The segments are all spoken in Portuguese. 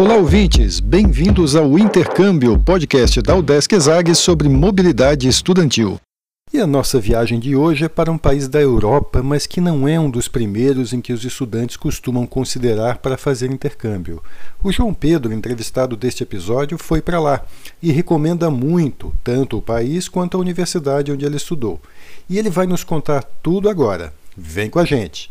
Olá, ouvintes! Bem-vindos ao Intercâmbio, podcast da Udesc Exag sobre mobilidade estudantil. E a nossa viagem de hoje é para um país da Europa, mas que não é um dos primeiros em que os estudantes costumam considerar para fazer intercâmbio. O João Pedro, entrevistado deste episódio, foi para lá e recomenda muito tanto o país quanto a universidade onde ele estudou. E ele vai nos contar tudo agora. Vem com a gente!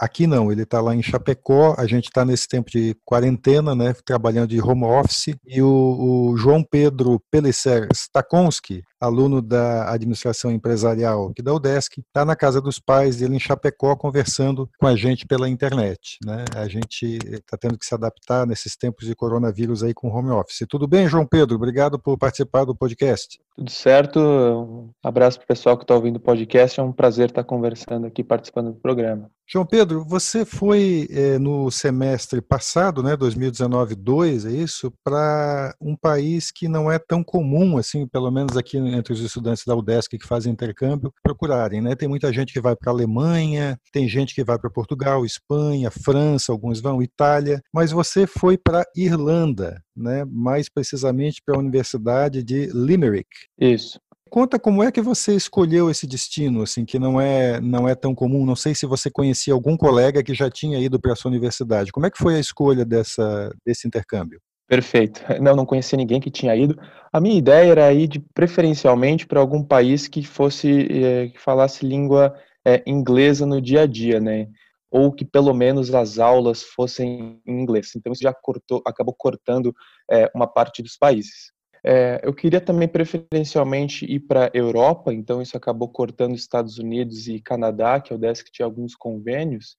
Aqui não, ele está lá em Chapecó, a gente está nesse tempo de quarentena, né, trabalhando de home office, e o, o João Pedro Pelisser Stakonski, aluno da administração empresarial aqui da UDESC, está na casa dos pais dele em Chapecó conversando com a gente pela internet. Né? A gente está tendo que se adaptar nesses tempos de coronavírus aí com home office. Tudo bem, João Pedro? Obrigado por participar do podcast. Tudo certo. Um abraço para o pessoal que está ouvindo o podcast. É um prazer estar conversando aqui, participando do programa. João Pedro, você foi é, no semestre passado, né, 2019-2, é isso, para um país que não é tão comum, assim, pelo menos aqui entre os estudantes da UDESC que fazem intercâmbio, procurarem, né? Tem muita gente que vai para a Alemanha, tem gente que vai para Portugal, Espanha, França, alguns vão, Itália, mas você foi para Irlanda, né? Mais precisamente para a Universidade de Limerick. Isso. Conta como é que você escolheu esse destino, assim, que não é não é tão comum. Não sei se você conhecia algum colega que já tinha ido para a sua universidade. Como é que foi a escolha dessa desse intercâmbio? Perfeito. Não, não conhecia ninguém que tinha ido. A minha ideia era ir de, preferencialmente para algum país que fosse é, que falasse língua é, inglesa no dia a dia, né? Ou que pelo menos as aulas fossem em inglês. Então isso já cortou, acabou cortando é, uma parte dos países. É, eu queria também preferencialmente ir para a Europa, então isso acabou cortando Estados Unidos e Canadá, que é o DESC tinha alguns convênios,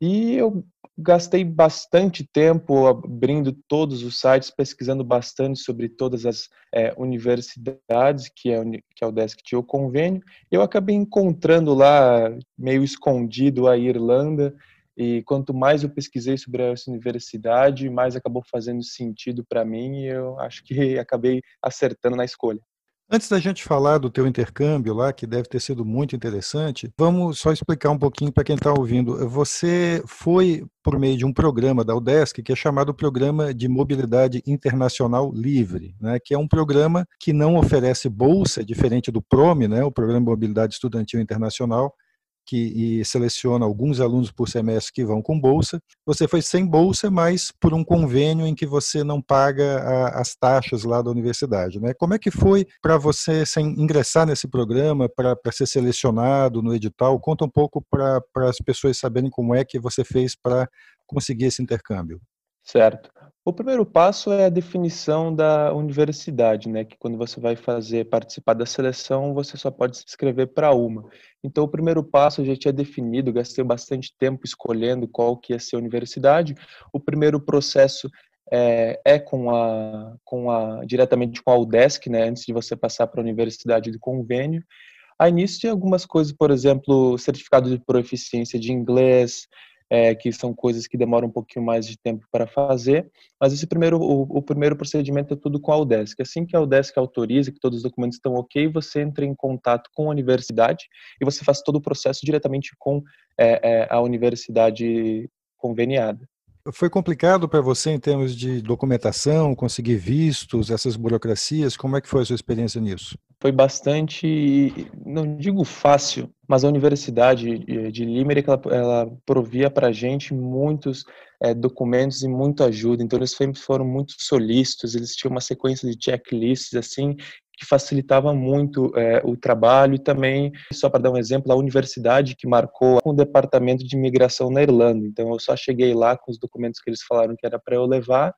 e eu gastei bastante tempo abrindo todos os sites, pesquisando bastante sobre todas as é, universidades que, é, que é o DESC tinha o convênio. Eu acabei encontrando lá, meio escondido, a Irlanda, e quanto mais eu pesquisei sobre essa universidade, mais acabou fazendo sentido para mim e eu acho que acabei acertando na escolha. Antes da gente falar do teu intercâmbio lá, que deve ter sido muito interessante, vamos só explicar um pouquinho para quem está ouvindo. Você foi por meio de um programa da UDESC que é chamado Programa de Mobilidade Internacional Livre, né, que é um programa que não oferece bolsa, diferente do PROME, né, o Programa de Mobilidade Estudantil Internacional, que seleciona alguns alunos por semestre que vão com bolsa. Você foi sem bolsa, mas por um convênio em que você não paga a, as taxas lá da universidade. Né? Como é que foi para você sem ingressar nesse programa, para ser selecionado no edital? Conta um pouco para as pessoas saberem como é que você fez para conseguir esse intercâmbio. Certo. O primeiro passo é a definição da universidade, né? Que quando você vai fazer participar da seleção, você só pode se inscrever para uma. Então, o primeiro passo já tinha definido, gastei bastante tempo escolhendo qual que ia ser a universidade. O primeiro processo é, é com a, com a diretamente com a UDESC, né? Antes de você passar para a universidade do convênio. Aí nisso tinha algumas coisas, por exemplo, certificado de proficiência de inglês, é, que são coisas que demoram um pouquinho mais de tempo para fazer, mas esse primeiro, o, o, primeiro procedimento é tudo com a UDESC. Assim que a UDESC autoriza que todos os documentos estão ok, você entra em contato com a universidade e você faz todo o processo diretamente com é, é, a universidade conveniada. Foi complicado para você em termos de documentação, conseguir vistos, essas burocracias? Como é que foi a sua experiência nisso? Foi bastante, não digo fácil, mas a Universidade de Limerick ela, ela provia para a gente muitos é, documentos e muita ajuda. Então eles foram muito solícitos. Eles tinham uma sequência de checklists assim que facilitava muito é, o trabalho e também, só para dar um exemplo, a universidade que marcou o departamento de imigração na Irlanda. Então eu só cheguei lá com os documentos que eles falaram que era para eu levar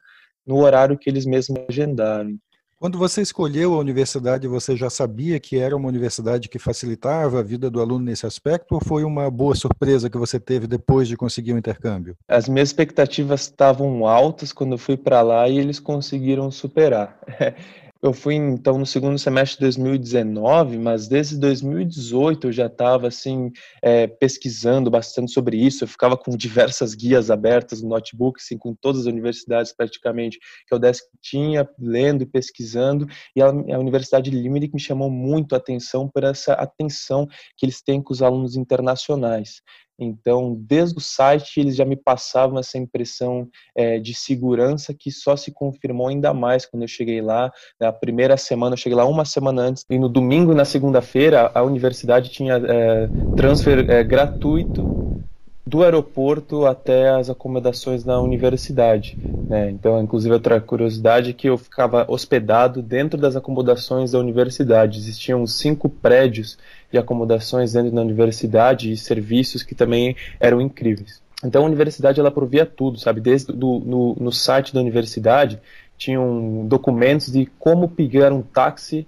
no horário que eles mesmos agendaram. Quando você escolheu a universidade, você já sabia que era uma universidade que facilitava a vida do aluno nesse aspecto ou foi uma boa surpresa que você teve depois de conseguir o intercâmbio? As minhas expectativas estavam altas quando eu fui para lá e eles conseguiram superar. Eu fui então no segundo semestre de 2019, mas desde 2018 eu já estava assim é, pesquisando bastante sobre isso. Eu ficava com diversas guias abertas no notebook, assim, com todas as universidades praticamente que eu tinha, lendo e pesquisando. E a, a Universidade de Limerick me chamou muito a atenção por essa atenção que eles têm com os alunos internacionais. Então, desde o site, eles já me passavam essa impressão é, de segurança que só se confirmou ainda mais quando eu cheguei lá. Na primeira semana, eu cheguei lá uma semana antes, e no domingo na segunda-feira, a universidade tinha é, transfer é, gratuito do aeroporto até as acomodações na universidade. Né? Então, inclusive, outra curiosidade é que eu ficava hospedado dentro das acomodações da universidade. Existiam cinco prédios de acomodações dentro da universidade e serviços que também eram incríveis. Então, a universidade ela provia tudo, sabe? Desde do, no, no site da universidade tinham documentos de como pegar um táxi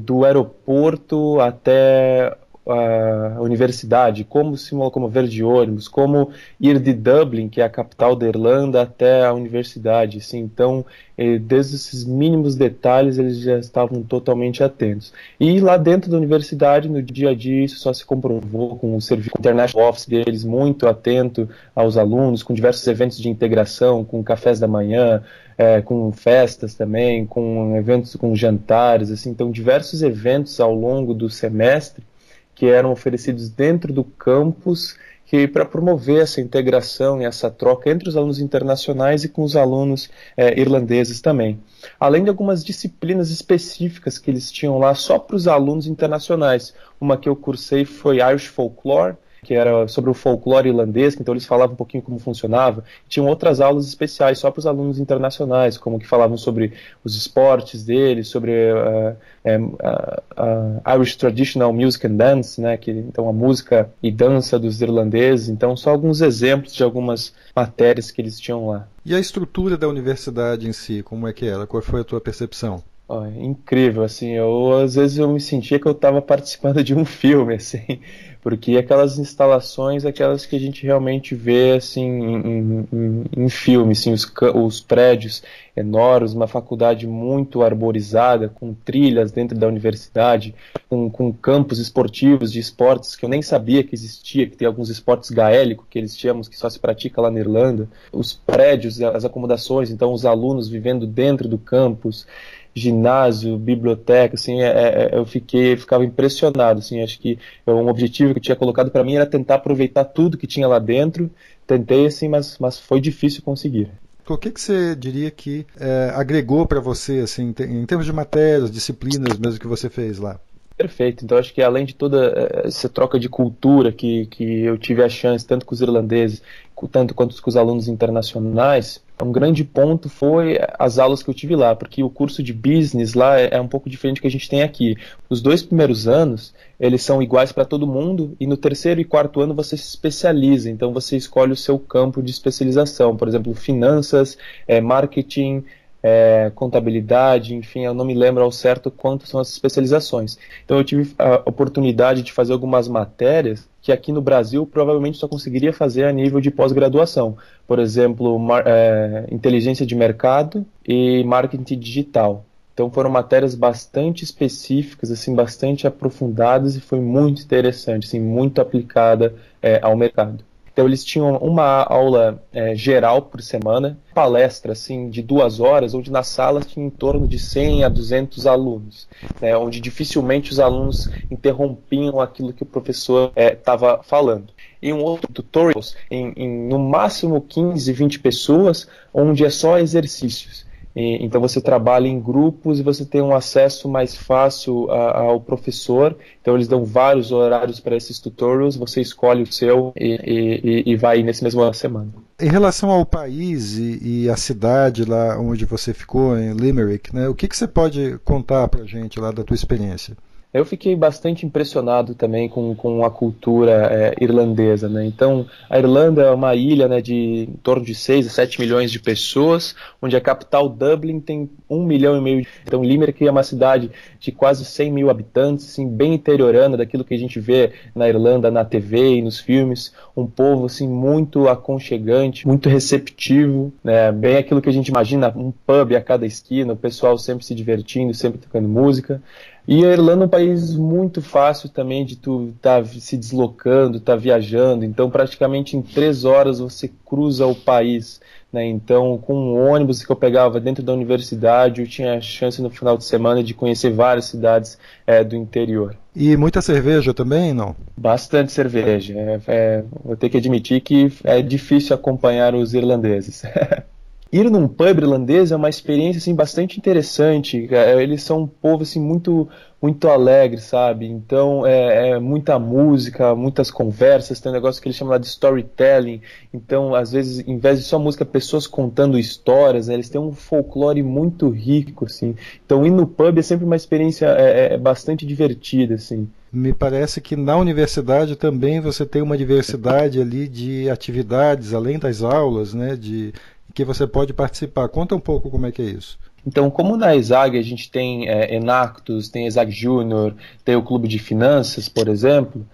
do aeroporto até a universidade, como se locomover de ônibus, como ir de Dublin, que é a capital da Irlanda, até a universidade. Assim, então, eh, desde esses mínimos detalhes, eles já estavam totalmente atentos. E lá dentro da universidade, no dia a dia, isso só se comprovou com o serviço International Office deles muito atento aos alunos, com diversos eventos de integração, com cafés da manhã, é, com festas também, com eventos, com jantares, assim, então diversos eventos ao longo do semestre que eram oferecidos dentro do campus que para promover essa integração e essa troca entre os alunos internacionais e com os alunos é, irlandeses também. Além de algumas disciplinas específicas que eles tinham lá só para os alunos internacionais. Uma que eu cursei foi Irish Folklore, que era sobre o folclore irlandês, então eles falavam um pouquinho como funcionava. Tinham outras aulas especiais só para os alunos internacionais, como que falavam sobre os esportes deles, sobre uh, uh, Irish Traditional Music and Dance, né, que, então a música e dança dos irlandeses. Então, só alguns exemplos de algumas matérias que eles tinham lá. E a estrutura da universidade em si, como é que era? Qual foi a tua percepção? Oh, incrível, assim, eu às vezes eu me sentia que eu estava participando de um filme, assim, porque aquelas instalações, aquelas que a gente realmente vê assim em, em, em filme, assim, os, os prédios enormes, uma faculdade muito arborizada, com trilhas dentro da universidade, com, com campos esportivos de esportes que eu nem sabia que existia, que tem alguns esportes gaélicos que eles chamam, que só se pratica lá na Irlanda, os prédios, as acomodações, então os alunos vivendo dentro do campus, ginásio, biblioteca, assim, é, é, eu fiquei, ficava impressionado, assim, acho que um objetivo que eu tinha colocado para mim era tentar aproveitar tudo que tinha lá dentro, tentei, assim, mas, mas foi difícil conseguir. O que, que você diria que é, agregou para você, assim, em termos de matérias, disciplinas mesmo que você fez lá? Perfeito. Então, acho que além de toda eh, essa troca de cultura que, que eu tive a chance, tanto com os irlandeses, tanto quanto com os alunos internacionais, um grande ponto foi as aulas que eu tive lá, porque o curso de business lá é, é um pouco diferente do que a gente tem aqui. Os dois primeiros anos, eles são iguais para todo mundo, e no terceiro e quarto ano você se especializa, então você escolhe o seu campo de especialização, por exemplo, finanças, é, marketing, é, contabilidade, enfim, eu não me lembro ao certo quanto são as especializações. Então eu tive a oportunidade de fazer algumas matérias que aqui no Brasil provavelmente só conseguiria fazer a nível de pós-graduação. Por exemplo, é, inteligência de mercado e marketing digital. Então foram matérias bastante específicas, assim, bastante aprofundadas e foi muito interessante, assim, muito aplicada é, ao mercado. Então eles tinham uma aula é, geral por semana, palestra assim de duas horas, onde na sala tinha em torno de 100 a 200 alunos, né, onde dificilmente os alunos interrompiam aquilo que o professor estava é, falando. E um outro tutorials em, em no máximo 15, 20 pessoas, onde é só exercícios. E, então você trabalha em grupos e você tem um acesso mais fácil a, ao professor. Então eles dão vários horários para esses tutorials, você escolhe o seu e, e, e vai nesse mesmo semana. Em relação ao país e, a cidade lá onde você ficou, em Limerick, né, o que, que você pode contar para gente lá da tua experiência? Eu fiquei bastante impressionado também com, com a cultura é, irlandesa, né? Então, a Irlanda é uma ilha né, de em torno de 6 a 7 milhões de pessoas, onde a capital Dublin tem 1 milhão e meio. Então, Limerick é uma cidade de quase 100 mil habitantes, assim, bem interiorana daquilo que a gente vê na Irlanda na TV e nos filmes. Um povo assim muito aconchegante, muito receptivo, né? Bem aquilo que a gente imagina, um pub a cada esquina, o pessoal sempre se divertindo, sempre tocando música. E a Irlanda é um país muito fácil também de tu estar tá se deslocando, estar tá viajando. Então, praticamente em três horas você cruza o país. Né? Então, com um ônibus que eu pegava dentro da universidade, eu tinha a chance no final de semana de conhecer várias cidades é, do interior. E muita cerveja também, não? Bastante cerveja. É, é, vou ter que admitir que é difícil acompanhar os irlandeses. ir num pub irlandês é uma experiência assim bastante interessante. É, eles são um povo assim muito muito alegre, sabe? Então é, é, muita música, muitas conversas. Tem um negócio que eles chamam de storytelling. Então às vezes, em vez de só música, pessoas contando histórias. Né? Eles têm um folclore muito rico, assim. Então ir no pub é sempre uma experiência é, é, é bastante divertida, assim. Me parece que na universidade também você tem uma diversidade ali de atividades, além das aulas, né? De que você pode participar. Conta um pouco como é que é isso. Então, como na ESAG a gente tem é, Enactus, tem ESAG Júnior, tem o Clube de Finanças, por exemplo,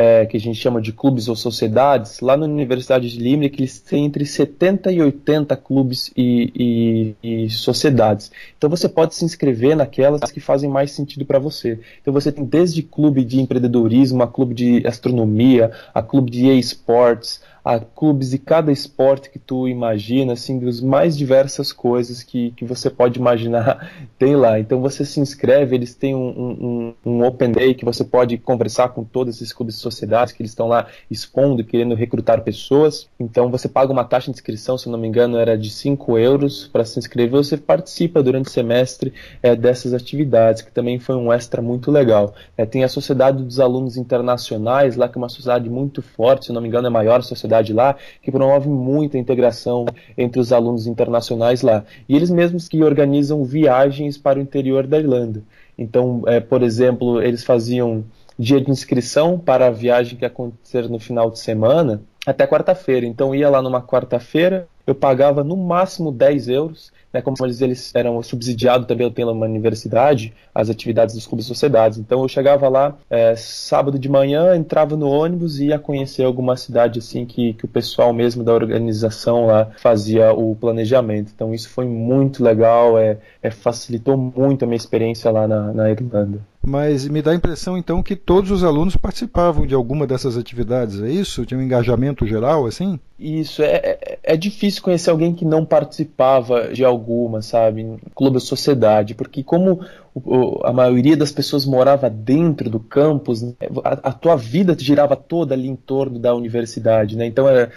é, que a gente chama de clubes ou sociedades, lá na Universidade de Limerick eles têm entre 70 e 80 clubes e, e, e sociedades. Então você pode se inscrever naquelas que fazem mais sentido para você. Então você tem desde clube de empreendedorismo, a clube de astronomia, a clube de e-sports, a clubes de cada esporte que tu imagina, assim, dos mais diversas coisas que, que você pode imaginar tem lá. Então você se inscreve, eles têm um, um, um Open Day que você pode conversar com todos esses clubes de sociedades que eles estão lá expondo, querendo recrutar pessoas. Então você paga uma taxa de inscrição, se não me engano, era de 5 euros para se inscrever. Você participa durante o semestre é, dessas atividades, que também foi um extra muito legal. É, tem a Sociedade dos Alunos Internacionais, lá que é uma sociedade muito forte, se não me engano, é a maior sociedade universidade lá, que promove muita integração entre os alunos internacionais lá. E eles mesmos que organizam viagens para o interior da Irlanda. Então, é, por exemplo, eles faziam dia de inscrição para a viagem que ia acontecer no final de semana até quarta-feira. Então, ia lá numa quarta-feira, eu pagava no máximo 10 euros né, como eles, eles eram subsidiados também pela universidade, as atividades dos clubes e sociedades. Então eu chegava lá é, sábado de manhã, entrava no ônibus e ia conhecer alguma cidade assim que, que o pessoal mesmo da organização lá fazia o planejamento. Então isso foi muito legal, é, é facilitou muito a minha experiência lá na, na Irlanda. Mas me dá a impressão então que todos os alunos participavam de alguma dessas atividades, é isso? Tinha um engajamento geral assim? Isso, é, é, é difícil conhecer alguém que não participava de alguma, sabe? Clube ou sociedade, porque como o, a maioria das pessoas morava dentro do campus, né? a, a, tua vida girava toda ali em torno da universidade, né? Então era,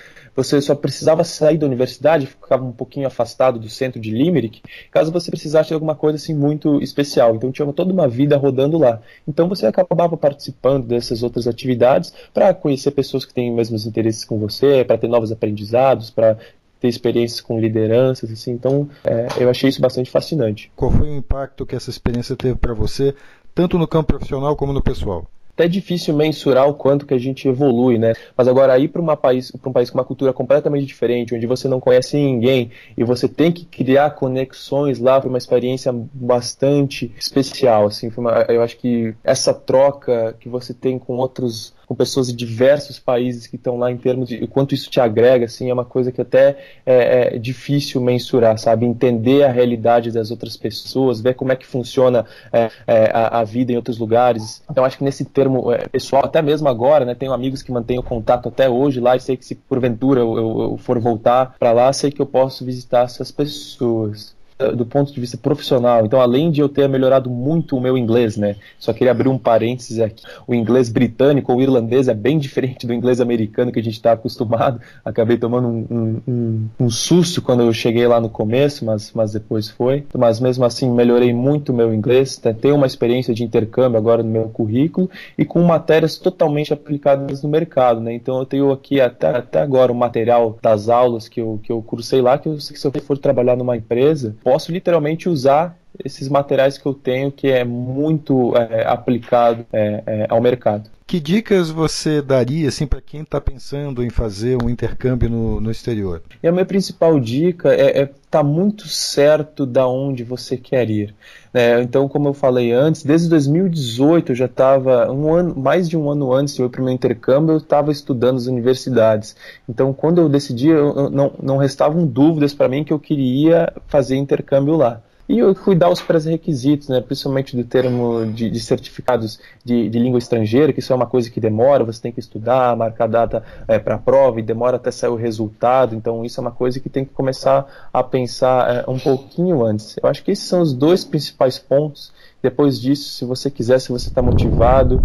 você só precisava sair da universidade, ficava um pouquinho afastado do centro de Limerick, caso você precisasse de alguma coisa assim muito especial. Então tinha toda uma vida rodando lá. Então você acabava participando dessas outras atividades para conhecer pessoas que têm os mesmos interesses com você, para ter novos aprendizados, para ter experiências com lideranças, assim. Então, é, eu achei isso bastante fascinante. Qual foi o impacto que essa experiência teve para você, tanto no campo profissional como no pessoal? Até difícil mensurar o quanto que a gente evolui, né? Mas agora ir para um país com uma cultura completamente diferente, onde você não conhece ninguém e você tem que criar conexões lá, foi uma experiência bastante especial, assim, uma, eu acho que essa troca que você tem com outros com pessoas de diversos países que estão lá em termos de o quanto isso te agrega, assim, é uma coisa que até é, é, difícil mensurar, sabe? Entender a realidade das outras pessoas, ver como é que funciona é, é a, a, vida em outros lugares. Então, acho que nesse termo é, pessoal, até mesmo agora, né, tenho amigos que mantêm o contato até hoje lá e sei que se porventura eu, eu for voltar para lá, sei que eu posso visitar essas pessoas do ponto de vista profissional. Então, além de eu ter melhorado muito o meu inglês, né? Só queria abrir um parênteses aqui. O inglês britânico ou irlandês é bem diferente do inglês americano que a gente está acostumado. Acabei tomando um, um, um, susto quando eu cheguei lá no começo, mas, mas depois foi. Mas mesmo assim, melhorei muito o meu inglês. Tenho uma experiência de intercâmbio agora no meu currículo e com matérias totalmente aplicadas no mercado, né? Então, eu tenho aqui até, até agora o material das aulas que eu, que eu cursei lá, que eu, se eu for trabalhar numa empresa, posso literalmente usar esses materiais que eu tenho que é muito é, aplicado é, é, ao mercado. Que dicas você daria assim para quem está pensando em fazer um intercâmbio no, no exterior? E a minha principal dica é estar é tá muito certo da onde você quer ir. Né? Então, como eu falei antes, desde 2018 eu já estava um ano, mais de um ano antes de eu ir para o meu intercâmbio, eu estava estudando as universidades. Então, quando eu decidi, eu, não, não restavam dúvidas para mim que eu queria fazer intercâmbio lá e cuidar os pré-requisitos, né, principalmente do termo de, de certificados de, de, língua estrangeira, que isso é uma coisa que demora, você tem que estudar, marcar data é, para a prova e demora até sair o resultado, então isso é uma coisa que tem que começar a pensar é, um pouquinho antes. Eu acho que esses são os dois principais pontos depois disso, se você quiser, se você está motivado,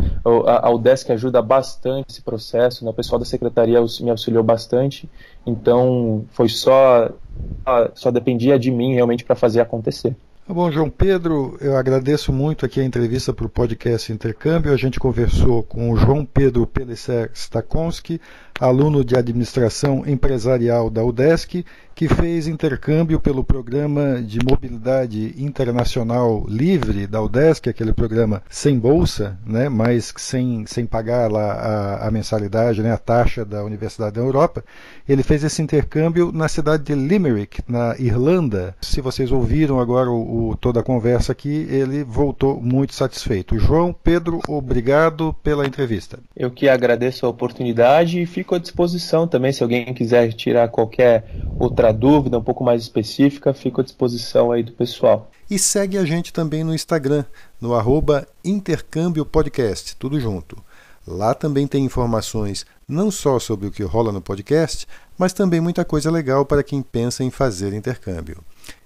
a, a UDESC ajuda bastante esse processo, né? o pessoal da secretaria me auxiliou bastante, então foi só, só dependia de mim realmente para fazer acontecer. Tá bom, João Pedro, eu agradeço muito aqui a entrevista para o podcast Intercâmbio. A gente conversou com o João Pedro Pelicer Stakonski, aluno de administração empresarial da UDESC, que fez intercâmbio pelo programa de mobilidade internacional livre da UDESC, aquele programa sem bolsa, né, mas sem, sem pagar lá a, a mensalidade, né, a taxa da Universidade da Europa. Ele fez esse intercâmbio na cidade de Limerick, na Irlanda. Se vocês ouviram agora o, o, toda a conversa aqui, ele voltou muito satisfeito. João Pedro, obrigado pela entrevista. Eu que agradeço a oportunidade e fico à disposição também, se alguém quiser tirar qualquer outra dúvida um pouco mais específica, fico à disposição aí do pessoal. E segue a gente também no Instagram, no arroba Intercâmbio Podcast, tudo junto. Lá também tem informações não só sobre o que rola no podcast, mas também muita coisa legal para quem pensa em fazer intercâmbio.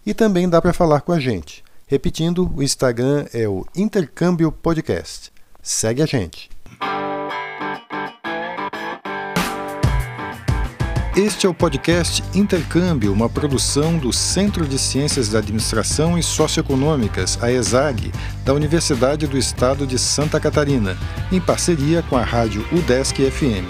E também dá para falar com a gente. Repetindo, o Instagram é o Intercâmbio Podcast. Segue a gente. Este é o podcast Intercâmbio, uma produção do Centro de Ciências da Administração e Socioeconômicas, a ESAG, da Universidade do Estado de Santa Catarina, em parceria com a rádio UDESC FM.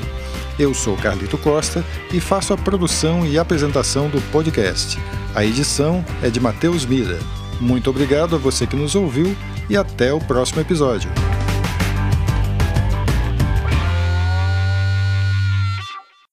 Eu sou Carlito Costa e faço a produção e apresentação do podcast. A edição é de Matheus Mira. Muito obrigado a você que nos ouviu e até o próximo episódio.